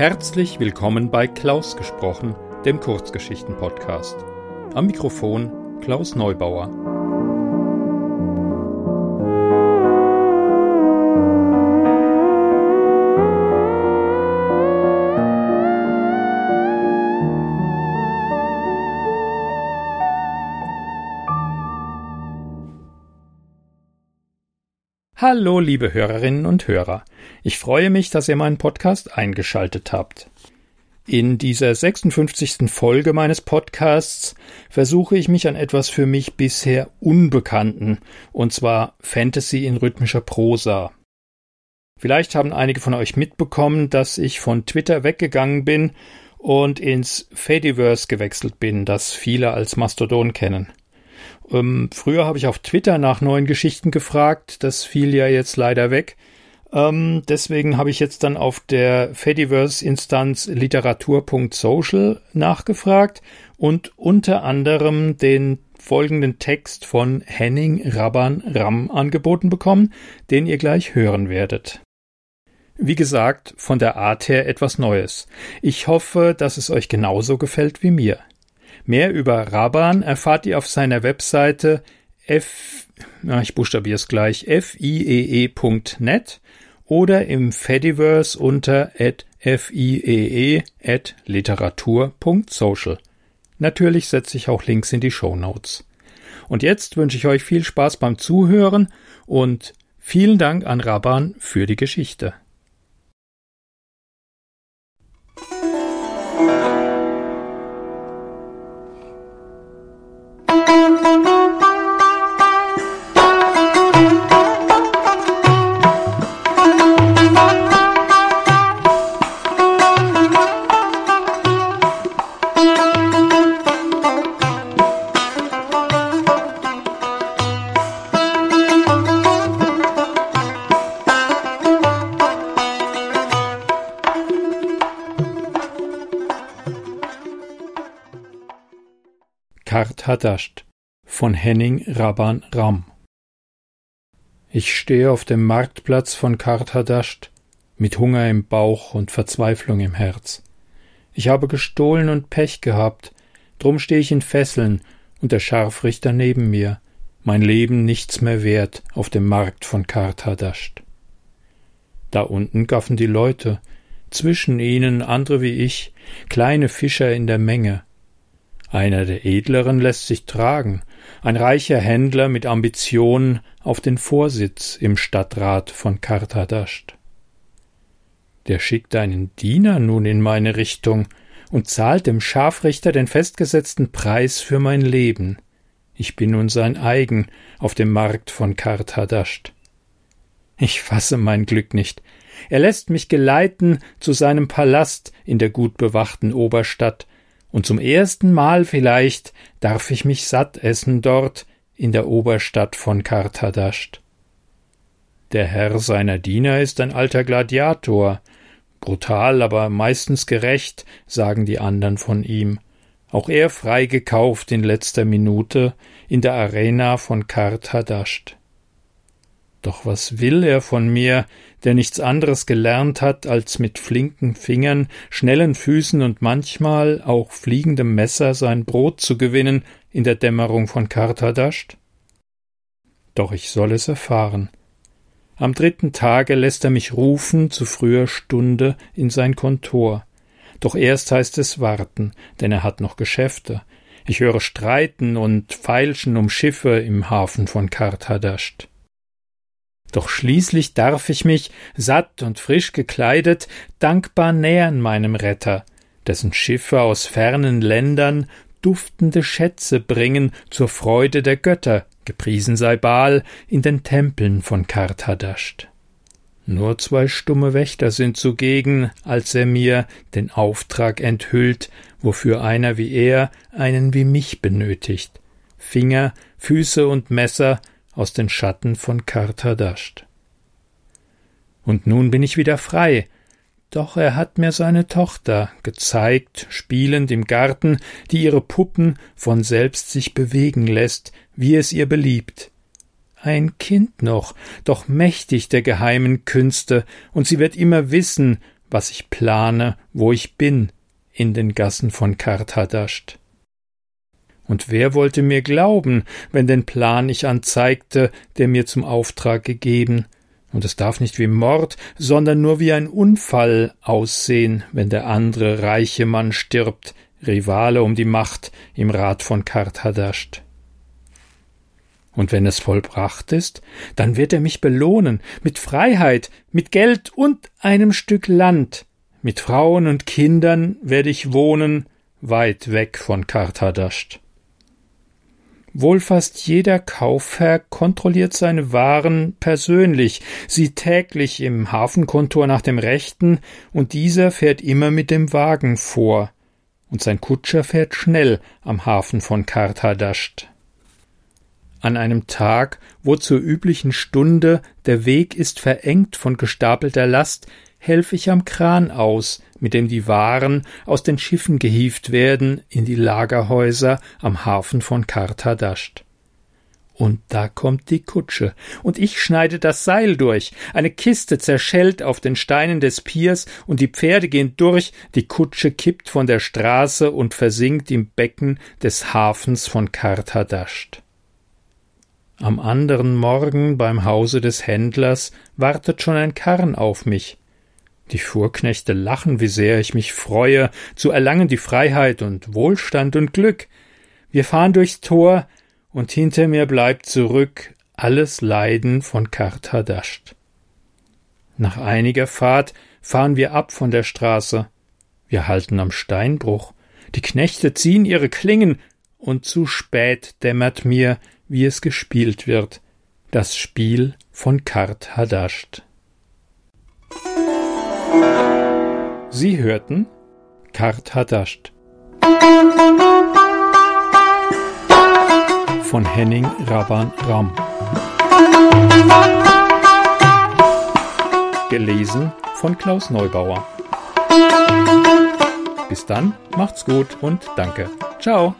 Herzlich willkommen bei Klaus gesprochen, dem Kurzgeschichten-Podcast. Am Mikrofon Klaus Neubauer. Hallo, liebe Hörerinnen und Hörer. Ich freue mich, dass ihr meinen Podcast eingeschaltet habt. In dieser 56. Folge meines Podcasts versuche ich mich an etwas für mich bisher Unbekannten, und zwar Fantasy in rhythmischer Prosa. Vielleicht haben einige von euch mitbekommen, dass ich von Twitter weggegangen bin und ins Fediverse gewechselt bin, das viele als Mastodon kennen. Ähm, früher habe ich auf Twitter nach neuen Geschichten gefragt, das fiel ja jetzt leider weg. Ähm, deswegen habe ich jetzt dann auf der Fediverse-Instanz literatur.social nachgefragt und unter anderem den folgenden Text von Henning Rabban Ram angeboten bekommen, den ihr gleich hören werdet. Wie gesagt, von der Art her etwas Neues. Ich hoffe, dass es euch genauso gefällt wie mir. Mehr über Raban erfahrt ihr auf seiner Webseite f, na, ich buchstabiere es gleich, fiee.net oder im Fediverse unter fiee at literatur.social. Natürlich setze ich auch Links in die Show Notes. Und jetzt wünsche ich euch viel Spaß beim Zuhören und vielen Dank an Raban für die Geschichte. Karthadasht von Henning Rabban Ram Ich stehe auf dem Marktplatz von Karthadasht mit Hunger im Bauch und Verzweiflung im Herz. Ich habe gestohlen und Pech gehabt, drum stehe ich in Fesseln und der Scharfrichter neben mir, mein Leben nichts mehr wert auf dem Markt von Karthadasht. Da unten gaffen die Leute, zwischen ihnen andere wie ich, kleine Fischer in der Menge, einer der Edleren lässt sich tragen, ein reicher Händler mit Ambitionen auf den Vorsitz im Stadtrat von Kartadascht. Der schickt einen Diener nun in meine Richtung und zahlt dem Scharfrichter den festgesetzten Preis für mein Leben. Ich bin nun sein eigen auf dem Markt von Kartadascht. Ich fasse mein Glück nicht. Er lässt mich geleiten zu seinem Palast in der gut bewachten Oberstadt, und zum ersten Mal vielleicht darf ich mich satt essen dort in der Oberstadt von Karthadasht. Der Herr seiner Diener ist ein alter Gladiator, brutal, aber meistens gerecht, sagen die andern von ihm, auch er freigekauft in letzter Minute in der Arena von Karthadasht. Doch was will er von mir, der nichts anderes gelernt hat, als mit flinken Fingern, schnellen Füßen und manchmal auch fliegendem Messer sein Brot zu gewinnen in der Dämmerung von Kartadascht? Doch ich soll es erfahren. Am dritten Tage lässt er mich rufen zu früher Stunde in sein Kontor. Doch erst heißt es warten, denn er hat noch Geschäfte. Ich höre Streiten und Feilschen um Schiffe im Hafen von Kartadascht. Doch schließlich darf ich mich, satt und frisch gekleidet, dankbar nähern meinem Retter, dessen Schiffe aus fernen Ländern duftende Schätze bringen zur Freude der Götter, gepriesen sei Baal in den Tempeln von Karthadasht. Nur zwei stumme Wächter sind zugegen, als er mir den Auftrag enthüllt, wofür einer wie er einen wie mich benötigt. Finger, Füße und Messer aus den Schatten von Kartadasht. Und nun bin ich wieder frei, doch er hat mir seine Tochter gezeigt, spielend im Garten, die ihre Puppen von selbst sich bewegen lässt, wie es ihr beliebt. Ein Kind noch, doch mächtig der geheimen Künste, und sie wird immer wissen, was ich plane, wo ich bin, in den Gassen von Karthadasht. Und wer wollte mir glauben, wenn den Plan ich anzeigte, der mir zum Auftrag gegeben, und es darf nicht wie Mord, sondern nur wie ein Unfall aussehen, wenn der andere reiche Mann stirbt, Rivale um die Macht im Rat von Karthadasht. Und wenn es vollbracht ist, dann wird er mich belohnen mit Freiheit, mit Geld und einem Stück Land. Mit Frauen und Kindern werde ich wohnen, weit weg von Karthadasht. Wohl fast jeder Kaufherr kontrolliert seine Waren persönlich, sieht täglich im Hafenkontor nach dem Rechten, und dieser fährt immer mit dem Wagen vor, und sein Kutscher fährt schnell am Hafen von Karthadasht. An einem Tag, wo zur üblichen Stunde der Weg ist verengt von gestapelter Last, helfe ich am Kran aus, mit dem die Waren aus den Schiffen gehievt werden in die Lagerhäuser am Hafen von Karthadasht. Und da kommt die Kutsche, und ich schneide das Seil durch. Eine Kiste zerschellt auf den Steinen des Piers, und die Pferde gehen durch, die Kutsche kippt von der Straße und versinkt im Becken des Hafens von Karthadasht. Am anderen Morgen beim Hause des Händlers wartet schon ein Karren auf mich. Die Fuhrknechte lachen, wie sehr ich mich freue, zu erlangen die Freiheit und Wohlstand und Glück. Wir fahren durchs Tor, und hinter mir bleibt zurück alles Leiden von Karthadasht. Nach einiger Fahrt fahren wir ab von der Straße. Wir halten am Steinbruch. Die Knechte ziehen ihre Klingen, und zu spät dämmert mir, wie es gespielt wird, das Spiel von Karthadasht. Sie hörten Kart Hadasht von Henning Raban Ram. Gelesen von Klaus Neubauer. Bis dann, macht's gut und danke. Ciao.